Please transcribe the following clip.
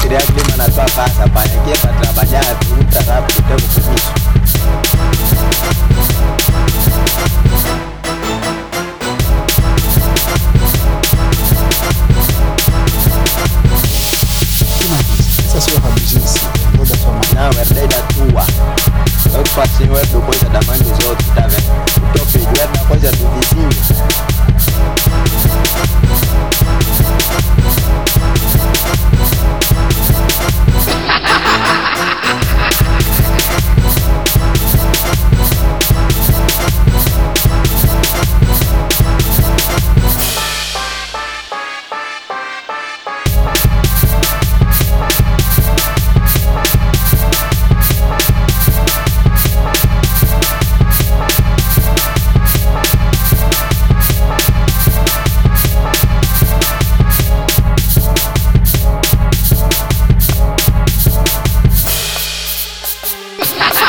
Queria clima na tua casa, pai. Aqui é para trabalhar muito rápido, tenho compromisso. Essa sua rabugice, toda a. Não, tua. Eu faço o coisa da mãe Stop.